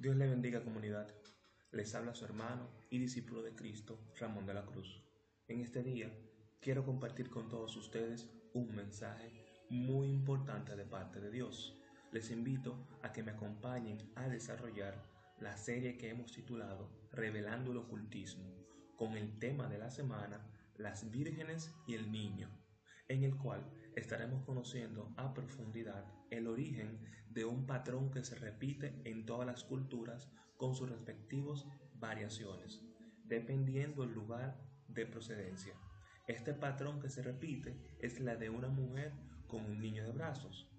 Dios le bendiga comunidad. Les habla su hermano y discípulo de Cristo, Ramón de la Cruz. En este día quiero compartir con todos ustedes un mensaje muy importante de parte de Dios. Les invito a que me acompañen a desarrollar la serie que hemos titulado Revelando el ocultismo, con el tema de la semana Las vírgenes y el niño en el cual estaremos conociendo a profundidad el origen de un patrón que se repite en todas las culturas con sus respectivas variaciones, dependiendo el lugar de procedencia. Este patrón que se repite es la de una mujer con un niño de brazos.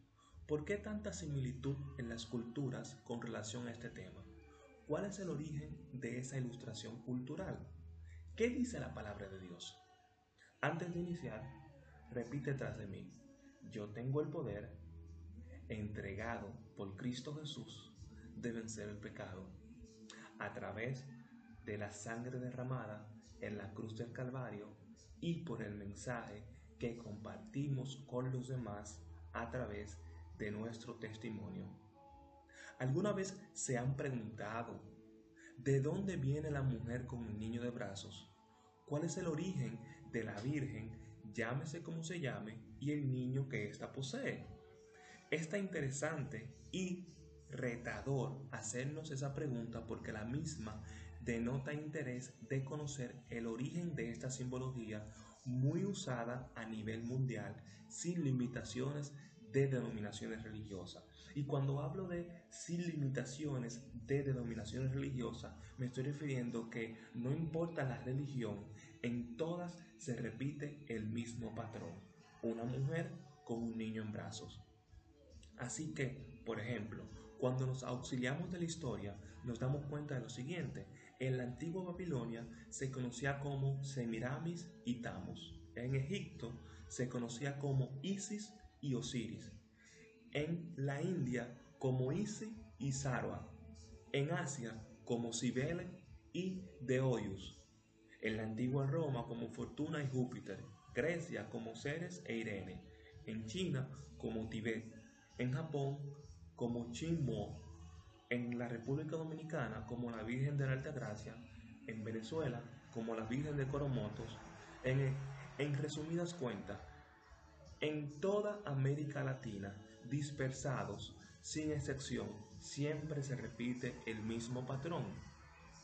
¿Por qué tanta similitud en las culturas con relación a este tema? ¿Cuál es el origen de esa ilustración cultural? ¿Qué dice la palabra de Dios? Antes de iniciar, repite tras de mí, yo tengo el poder entregado por Cristo Jesús de vencer el pecado a través de la sangre derramada en la cruz del Calvario y por el mensaje que compartimos con los demás a través de nuestro testimonio. ¿Alguna vez se han preguntado de dónde viene la mujer con un niño de brazos? ¿Cuál es el origen de la Virgen llámese como se llame, y el niño que ésta posee. Está interesante y retador hacernos esa pregunta porque la misma denota interés de conocer el origen de esta simbología muy usada a nivel mundial sin limitaciones de denominaciones religiosas. Y cuando hablo de sin limitaciones de denominaciones religiosas, me estoy refiriendo que no importa la religión, en todas se repite el mismo patrón. Una mujer con un niño en brazos. Así que, por ejemplo, cuando nos auxiliamos de la historia, nos damos cuenta de lo siguiente. En la antigua Babilonia se conocía como Semiramis y Tamus. En Egipto se conocía como Isis y Osiris. En la India como Isis y Sarwa. En Asia como Cibele y Deoyus. En la antigua Roma como Fortuna y Júpiter. Grecia como Ceres e Irene. En China como Tibet. En Japón como Chinmo. En la República Dominicana como la Virgen de la Alta Gracia. En Venezuela como la Virgen de Coromotos. En, en resumidas cuentas, en toda América Latina, dispersados, sin excepción, siempre se repite el mismo patrón.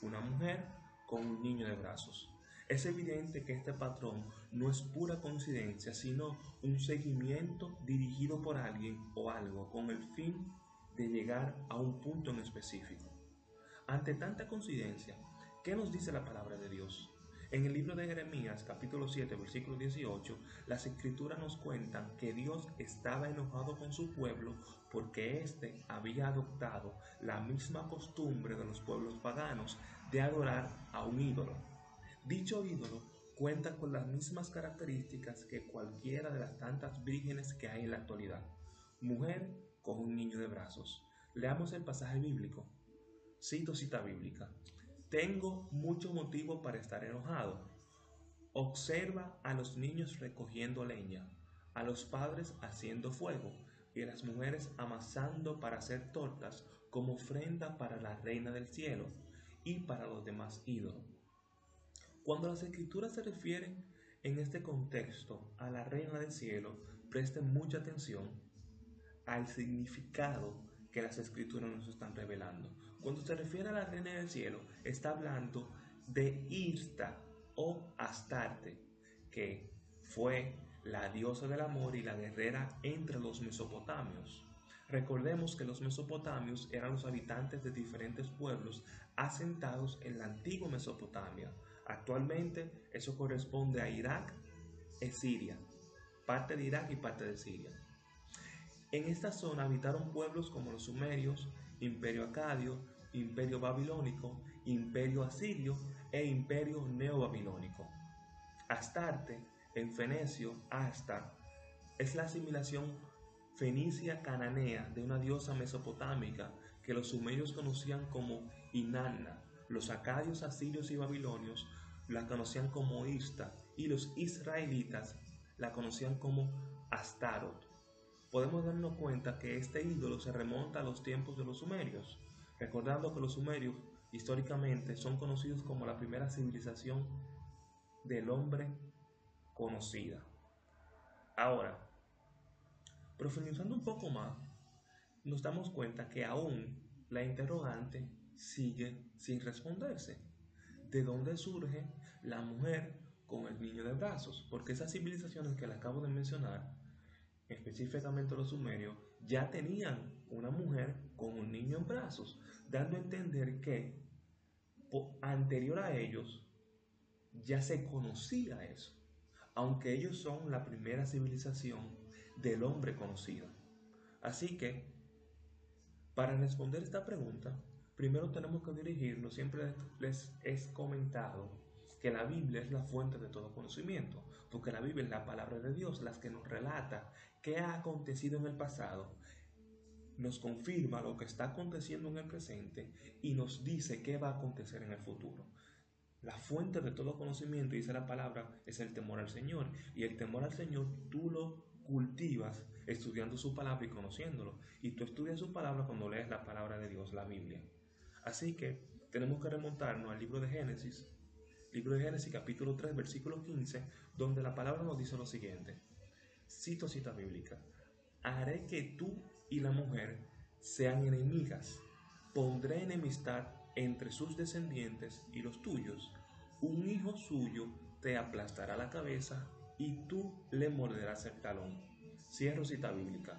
Una mujer con un niño de brazos. Es evidente que este patrón no es pura coincidencia, sino un seguimiento dirigido por alguien o algo con el fin de llegar a un punto en específico. Ante tanta coincidencia, ¿qué nos dice la palabra de Dios? En el libro de Jeremías, capítulo 7, versículo 18, las escrituras nos cuentan que Dios estaba enojado con su pueblo porque éste había adoptado la misma costumbre de los pueblos paganos de adorar a un ídolo. Dicho ídolo cuenta con las mismas características que cualquiera de las tantas vírgenes que hay en la actualidad. Mujer con un niño de brazos. Leamos el pasaje bíblico. Cito cita bíblica. Tengo mucho motivo para estar enojado. Observa a los niños recogiendo leña, a los padres haciendo fuego y a las mujeres amasando para hacer tortas como ofrenda para la reina del cielo y para los demás ídolos. Cuando las escrituras se refieren en este contexto a la reina del cielo, presten mucha atención al significado que las escrituras nos están revelando. Cuando se refiere a la reina del cielo, está hablando de Irsta o Astarte, que fue la diosa del amor y la guerrera entre los mesopotamios. Recordemos que los mesopotamios eran los habitantes de diferentes pueblos asentados en la antigua Mesopotamia. Actualmente eso corresponde a Irak y Siria, parte de Irak y parte de Siria. En esta zona habitaron pueblos como los sumerios, imperio acadio, imperio babilónico, imperio asirio e imperio neobabilónico. Astarte, en fenecio, Astar, es la asimilación fenicia cananea de una diosa mesopotámica que los sumerios conocían como Inanna, los acadios, asirios y babilonios la conocían como Ista y los israelitas la conocían como Astaroth podemos darnos cuenta que este ídolo se remonta a los tiempos de los sumerios. recordando que los sumerios históricamente son conocidos como la primera civilización del hombre conocida. Ahora, profundizando un poco más, nos damos cuenta que aún la interrogante sigue sin responderse. ¿De dónde surge la mujer con el niño de brazos? Porque esas civilizaciones que le acabo de mencionar, específicamente los sumerios, ya tenían una mujer con un niño en brazos, dando a entender que anterior a ellos ya se conocía eso, aunque ellos son la primera civilización del hombre conocido. Así que, para responder esta pregunta, primero tenemos que dirigirnos, siempre les he comentado que la Biblia es la fuente de todo conocimiento, porque la Biblia es la palabra de Dios, las que nos relata qué ha acontecido en el pasado, nos confirma lo que está aconteciendo en el presente y nos dice qué va a acontecer en el futuro. La fuente de todo conocimiento, dice la palabra, es el temor al Señor. Y el temor al Señor tú lo cultivas estudiando su palabra y conociéndolo. Y tú estudias su palabra cuando lees la palabra de Dios, la Biblia. Así que tenemos que remontarnos al libro de Génesis, libro de Génesis capítulo 3, versículo 15, donde la palabra nos dice lo siguiente. Cito cita bíblica. Haré que tú y la mujer sean enemigas. Pondré enemistad entre sus descendientes y los tuyos. Un hijo suyo te aplastará la cabeza y tú le morderás el talón. Cierro cita bíblica.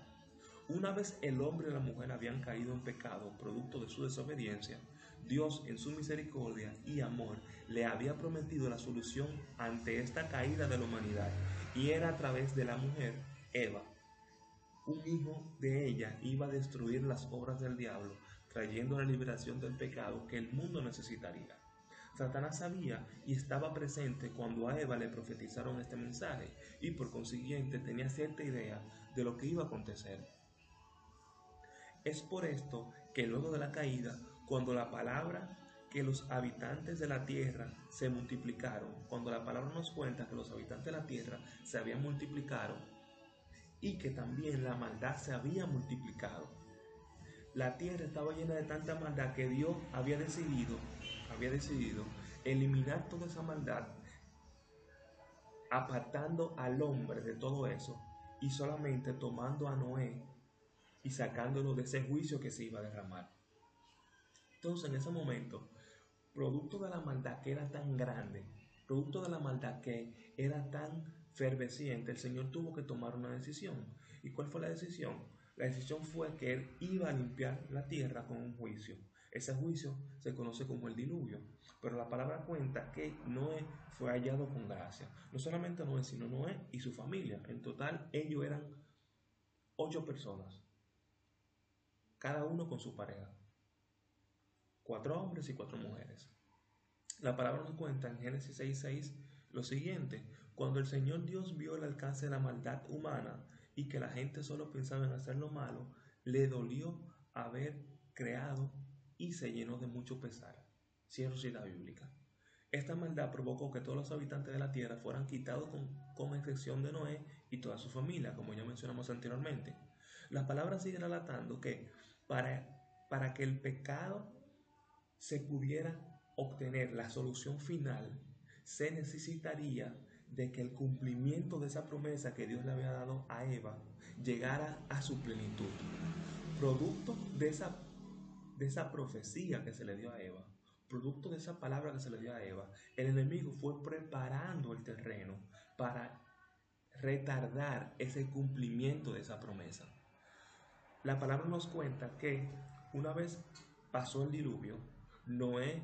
Una vez el hombre y la mujer habían caído en pecado producto de su desobediencia, Dios en su misericordia y amor le había prometido la solución ante esta caída de la humanidad y era a través de la mujer, Eva. Un hijo de ella iba a destruir las obras del diablo trayendo la liberación del pecado que el mundo necesitaría. Satanás sabía y estaba presente cuando a Eva le profetizaron este mensaje y por consiguiente tenía cierta idea de lo que iba a acontecer. Es por esto que luego de la caída, cuando la palabra que los habitantes de la tierra se multiplicaron, cuando la palabra nos cuenta que los habitantes de la tierra se habían multiplicado y que también la maldad se había multiplicado, la tierra estaba llena de tanta maldad que Dios había decidido, había decidido eliminar toda esa maldad, apartando al hombre de todo eso y solamente tomando a Noé y sacándolo de ese juicio que se iba a derramar. Entonces en ese momento, producto de la maldad que era tan grande, producto de la maldad que era tan fervesciente, el Señor tuvo que tomar una decisión. ¿Y cuál fue la decisión? La decisión fue que él iba a limpiar la tierra con un juicio. Ese juicio se conoce como el diluvio. Pero la palabra cuenta que Noé fue hallado con gracia. No solamente Noé, sino Noé y su familia. En total, ellos eran ocho personas. Cada uno con su pareja. Cuatro hombres y cuatro mujeres. La palabra nos cuenta en Génesis 6:6 lo siguiente. Cuando el Señor Dios vio el alcance de la maldad humana, y que la gente solo pensaba en hacer lo malo, le dolió haber creado y se llenó de mucho pesar. Cierro cita bíblica. Esta maldad provocó que todos los habitantes de la tierra fueran quitados con, con excepción de Noé y toda su familia, como ya mencionamos anteriormente. La palabra sigue relatando que para, para que el pecado se pudiera obtener la solución final, se necesitaría de que el cumplimiento de esa promesa que Dios le había dado a Eva llegara a su plenitud. Producto de esa, de esa profecía que se le dio a Eva, producto de esa palabra que se le dio a Eva, el enemigo fue preparando el terreno para retardar ese cumplimiento de esa promesa. La palabra nos cuenta que una vez pasó el diluvio, Noé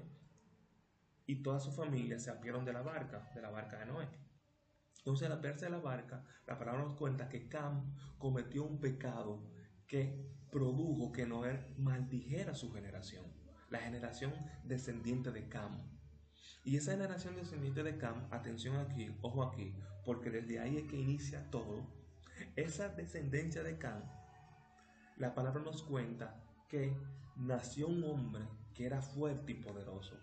y toda su familia se apiaron de la barca, de la barca de Noé. Entonces, al verse de la barca, la palabra nos cuenta que Cam cometió un pecado que produjo que Noé maldijera su generación, la generación descendiente de Cam. Y esa generación descendiente de Cam, atención aquí, ojo aquí, porque desde ahí es que inicia todo. Esa descendencia de Cam, la palabra nos cuenta que nació un hombre que era fuerte y poderoso,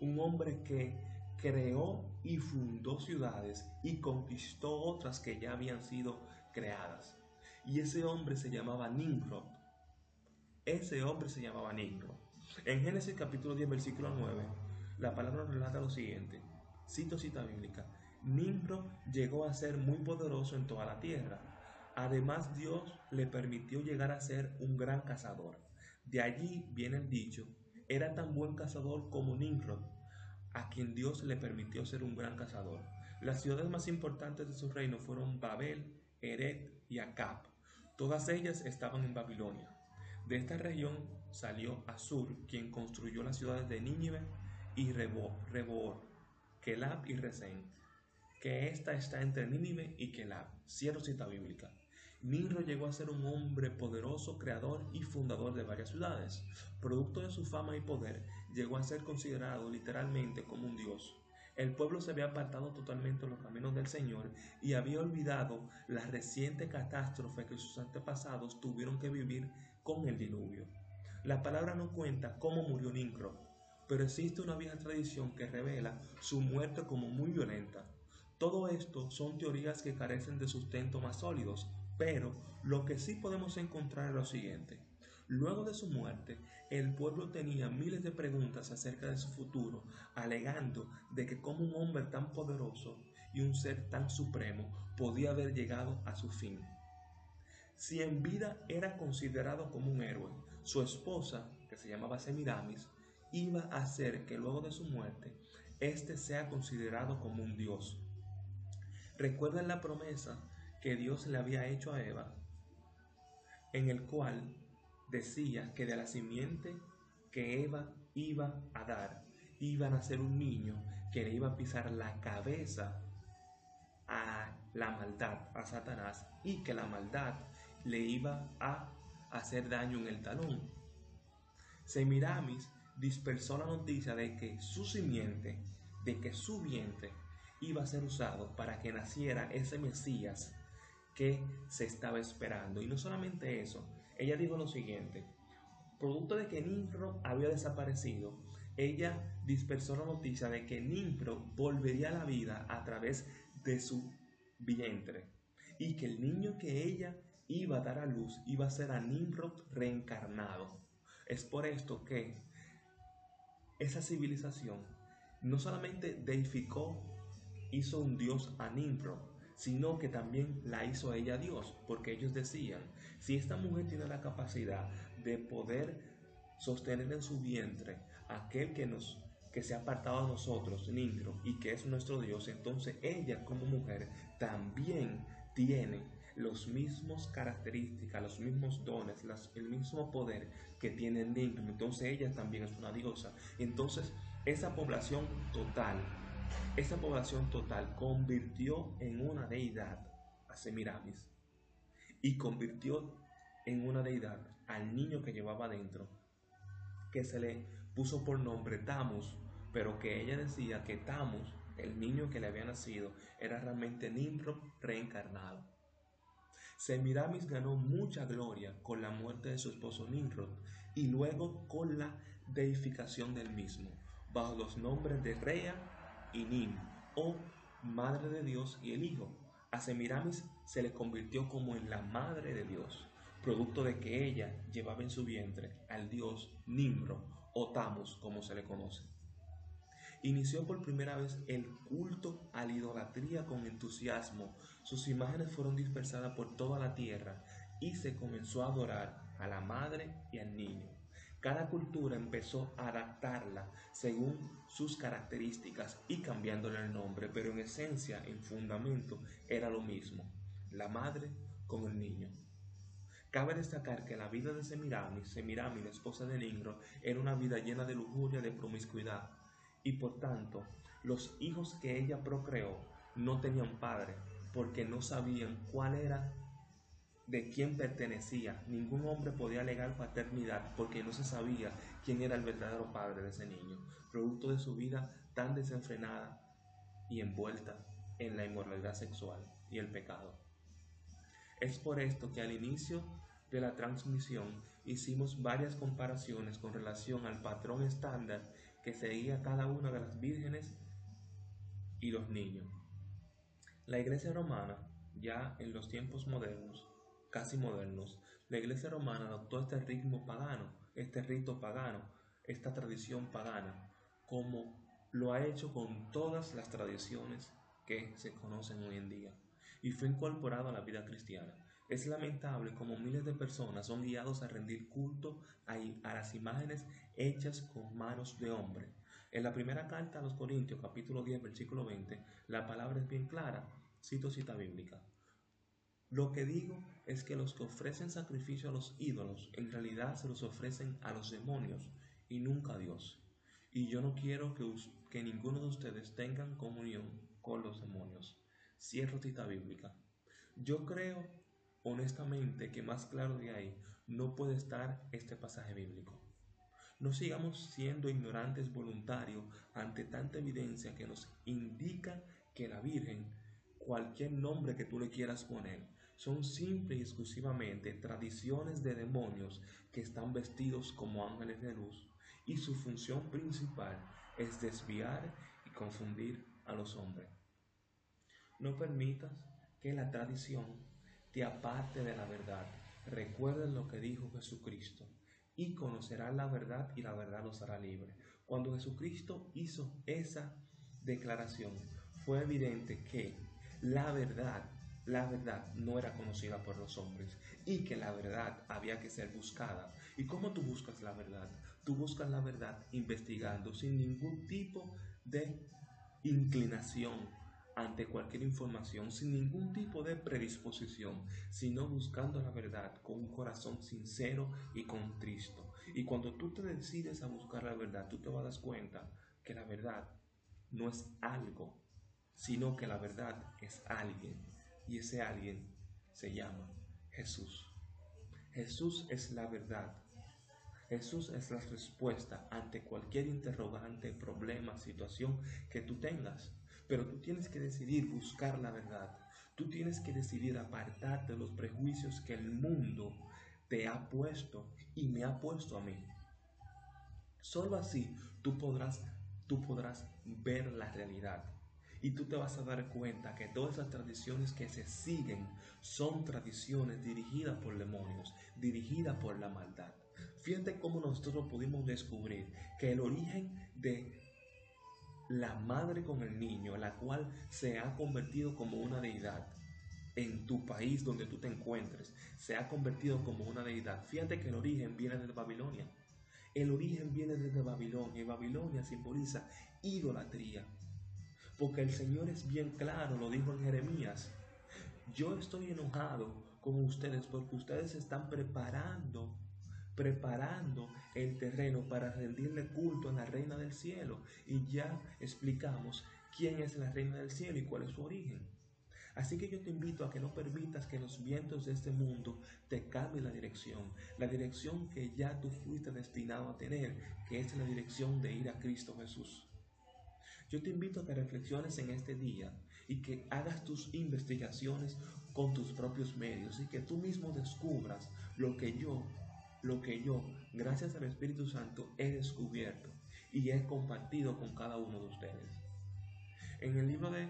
un hombre que creó y fundó ciudades y conquistó otras que ya habían sido creadas. Y ese hombre se llamaba Nimrod. Ese hombre se llamaba Nimrod. En Génesis capítulo 10, versículo 9, la palabra relata lo siguiente. Cito cita bíblica. Nimrod llegó a ser muy poderoso en toda la tierra. Además, Dios le permitió llegar a ser un gran cazador. De allí viene el dicho, era tan buen cazador como Nimrod, a quien Dios le permitió ser un gran cazador. Las ciudades más importantes de su reino fueron Babel, Eret y Acab. Todas ellas estaban en Babilonia. De esta región salió Asur, quien construyó las ciudades de Nínive y Reboor, Kelab y Resén, que esta está entre Nínive y Kelab. Cierro cita bíblica. Nimrod llegó a ser un hombre poderoso, creador y fundador de varias ciudades. Producto de su fama y poder, llegó a ser considerado literalmente como un dios. El pueblo se había apartado totalmente de los caminos del Señor y había olvidado la reciente catástrofe que sus antepasados tuvieron que vivir con el diluvio. La palabra no cuenta cómo murió Nimrod, pero existe una vieja tradición que revela su muerte como muy violenta. Todo esto son teorías que carecen de sustento más sólidos, pero lo que sí podemos encontrar es lo siguiente. Luego de su muerte, el pueblo tenía miles de preguntas acerca de su futuro, alegando de que como un hombre tan poderoso y un ser tan supremo podía haber llegado a su fin. Si en vida era considerado como un héroe, su esposa, que se llamaba Semiramis, iba a hacer que luego de su muerte, éste sea considerado como un dios. Recuerden la promesa que Dios le había hecho a Eva, en el cual decía que de la simiente que Eva iba a dar, iba a nacer un niño que le iba a pisar la cabeza a la maldad, a Satanás, y que la maldad le iba a hacer daño en el talón. Semiramis dispersó la noticia de que su simiente, de que su vientre iba a ser usado para que naciera ese Mesías que se estaba esperando. Y no solamente eso, ella dijo lo siguiente, producto de que Nimrod había desaparecido, ella dispersó la noticia de que Nimrod volvería a la vida a través de su vientre y que el niño que ella iba a dar a luz iba a ser a Nimrod reencarnado. Es por esto que esa civilización no solamente deificó, hizo un dios a Nimrod, sino que también la hizo ella Dios, porque ellos decían, si esta mujer tiene la capacidad de poder sostener en su vientre aquel que nos que se ha apartado a nosotros, Nimrod, y que es nuestro Dios, entonces ella como mujer también tiene los mismos características, los mismos dones, el mismo poder que tiene Nimrod. Entonces ella también es una diosa. Entonces esa población total esa población total convirtió en una deidad a Semiramis y convirtió en una deidad al niño que llevaba dentro, que se le puso por nombre Tamus, pero que ella decía que Tamus, el niño que le había nacido, era realmente Nimrod reencarnado. Semiramis ganó mucha gloria con la muerte de su esposo Nimrod y luego con la deificación del mismo, bajo los nombres de Rea y Nim, o Madre de Dios y el Hijo. A Semiramis se le convirtió como en la Madre de Dios, producto de que ella llevaba en su vientre al dios Nimro o Tamus, como se le conoce. Inició por primera vez el culto a la idolatría con entusiasmo. Sus imágenes fueron dispersadas por toda la tierra y se comenzó a adorar a la madre y al niño. Cada cultura empezó a adaptarla según sus características y cambiándole el nombre, pero en esencia, en fundamento, era lo mismo, la madre con el niño. Cabe destacar que la vida de Semiramis, Semiramis, la esposa de Nimrod, era una vida llena de lujuria, de promiscuidad, y por tanto, los hijos que ella procreó no tenían padre, porque no sabían cuál era de quién pertenecía. Ningún hombre podía alegar paternidad porque no se sabía quién era el verdadero padre de ese niño, producto de su vida tan desenfrenada y envuelta en la inmoralidad sexual y el pecado. Es por esto que al inicio de la transmisión hicimos varias comparaciones con relación al patrón estándar que seguía cada una de las vírgenes y los niños. La iglesia romana, ya en los tiempos modernos, casi modernos, la iglesia romana adoptó este ritmo pagano, este rito pagano, esta tradición pagana como lo ha hecho con todas las tradiciones que se conocen hoy en día y fue incorporado a la vida cristiana. Es lamentable como miles de personas son guiados a rendir culto a, las imágenes hechas con manos de hombre. En la primera carta a los Corintios, capítulo 10, versículo 20, la palabra es bien clara. Cito cita bíblica. Lo que digo es que los que ofrecen sacrificio a los ídolos en realidad se los ofrecen a los demonios y nunca a Dios. Y yo no quiero que, que ninguno de ustedes tengan comunión con los demonios. Cierro cita bíblica. Yo creo honestamente que más claro de ahí no puede estar este pasaje bíblico. No sigamos siendo ignorantes voluntarios ante tanta evidencia que nos indica que la Virgen, cualquier nombre que tú le quieras poner, son simple y exclusivamente tradiciones de demonios que están vestidos como ángeles de luz y su función principal es desviar y confundir a los hombres. No permitas que la tradición te aparte de la verdad. Recuerda lo que dijo Jesucristo y conocerás la verdad y la verdad los hará libre. Cuando Jesucristo hizo esa declaración, fue evidente que la verdad la verdad no era conocida por los hombres y que la verdad había que ser buscada. ¿Y cómo tú buscas la verdad? Tú buscas la verdad investigando sin ningún tipo de inclinación ante cualquier información, sin ningún tipo de predisposición, sino buscando la verdad con un corazón sincero y contristo. Y cuando tú te decides a buscar la verdad, tú te vas a dar cuenta que la verdad no es algo, sino que la verdad es alguien y ese alguien se llama Jesús. Jesús es la verdad. Jesús es la respuesta ante cualquier interrogante, problema, situación que tú tengas. Pero tú tienes que decidir buscar la verdad. Tú tienes que decidir apartarte de los prejuicios que el mundo te ha puesto y me ha puesto a mí. Solo así tú podrás, tú podrás ver la realidad. Y tú te vas a dar cuenta que todas las tradiciones que se siguen son tradiciones dirigidas por demonios, dirigidas por la maldad. Fíjate cómo nosotros pudimos descubrir que el origen de la madre con el niño, la cual se ha convertido como una deidad, en tu país donde tú te encuentres, se ha convertido como una deidad. Fíjate que el origen viene de Babilonia. El origen viene desde Babilonia y Babilonia simboliza idolatría. Porque el Señor es bien claro, lo dijo en Jeremías. Yo estoy enojado con ustedes porque ustedes están preparando, preparando el terreno para rendirle culto a la reina del cielo. Y ya explicamos quién es la reina del cielo y cuál es su origen. Así que yo te invito a que no permitas que los vientos de este mundo te cambien la dirección, la dirección que ya tú fuiste destinado a tener, que es la dirección de ir a Cristo Jesús. Yo te invito a que reflexiones en este día y que hagas tus investigaciones con tus propios medios y que tú mismo descubras lo que yo, lo que yo, gracias al Espíritu Santo, he descubierto y he compartido con cada uno de ustedes. En el libro de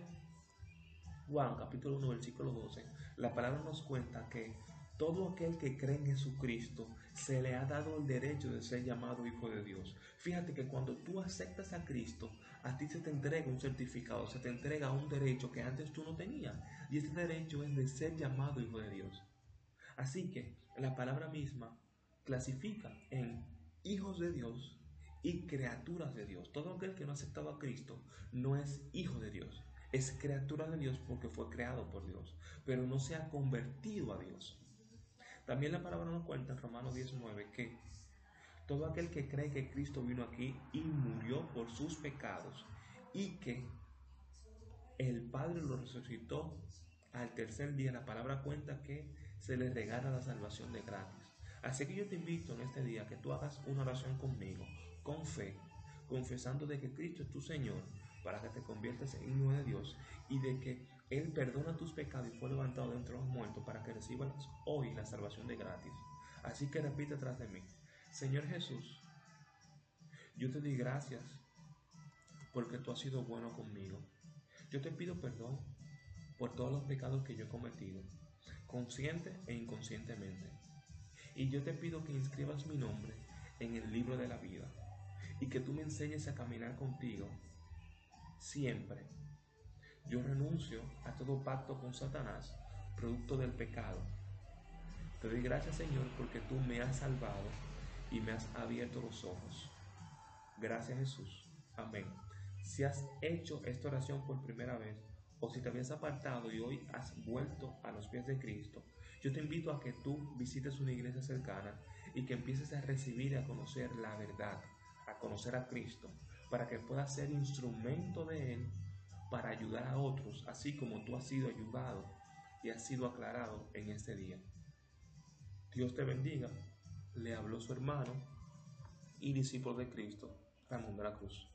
Juan, capítulo 1, versículo 12, la palabra nos cuenta que todo aquel que cree en Jesucristo se le ha dado el derecho de ser llamado hijo de Dios. Fíjate que cuando tú aceptas a Cristo, a ti se te entrega un certificado, se te entrega un derecho que antes tú no tenías. Y ese derecho es de ser llamado hijo de Dios. Así que la palabra misma clasifica en hijos de Dios y criaturas de Dios. Todo aquel que no ha aceptado a Cristo no es hijo de Dios. Es criatura de Dios porque fue creado por Dios, pero no se ha convertido a Dios. También la palabra nos cuenta en Romanos 19 que todo aquel que cree que Cristo vino aquí y murió por sus pecados y que el Padre lo resucitó al tercer día, la palabra cuenta que se le regala la salvación de gratis. Así que yo te invito en este día que tú hagas una oración conmigo, con fe, confesando de que Cristo es tu Señor, para que te conviertas en hijo de Dios y de que Él perdona tus pecados y fue levantado de entre los muertos para que recibas hoy la salvación de gratis. Así que repite atrás de mí. Señor Jesús, yo te doy gracias porque tú has sido bueno conmigo. Yo te pido perdón por todos los pecados que yo he cometido, consciente e inconscientemente. Y yo te pido que inscribas mi nombre en el libro de la vida. y que tú me enseñes a caminar contigo siempre. Yo renuncio a todo pacto con Satanás, producto del pecado. Te doy gracias Señor porque tú me has salvado y me has abierto los ojos. Gracias Jesús. Amén. Si has hecho esta oración por primera vez, o si te habías apartado y hoy has vuelto a los pies de Cristo, yo te invito a que tú visites una iglesia cercana y que empieces a recibir y a conocer la verdad, a conocer a Cristo, para que puedas ser instrumento de Él para ayudar a otros, así como tú has sido ayudado y has sido aclarado en este día. Dios te bendiga. Le habló su hermano y discípulo de Cristo, Ramón de la Cruz.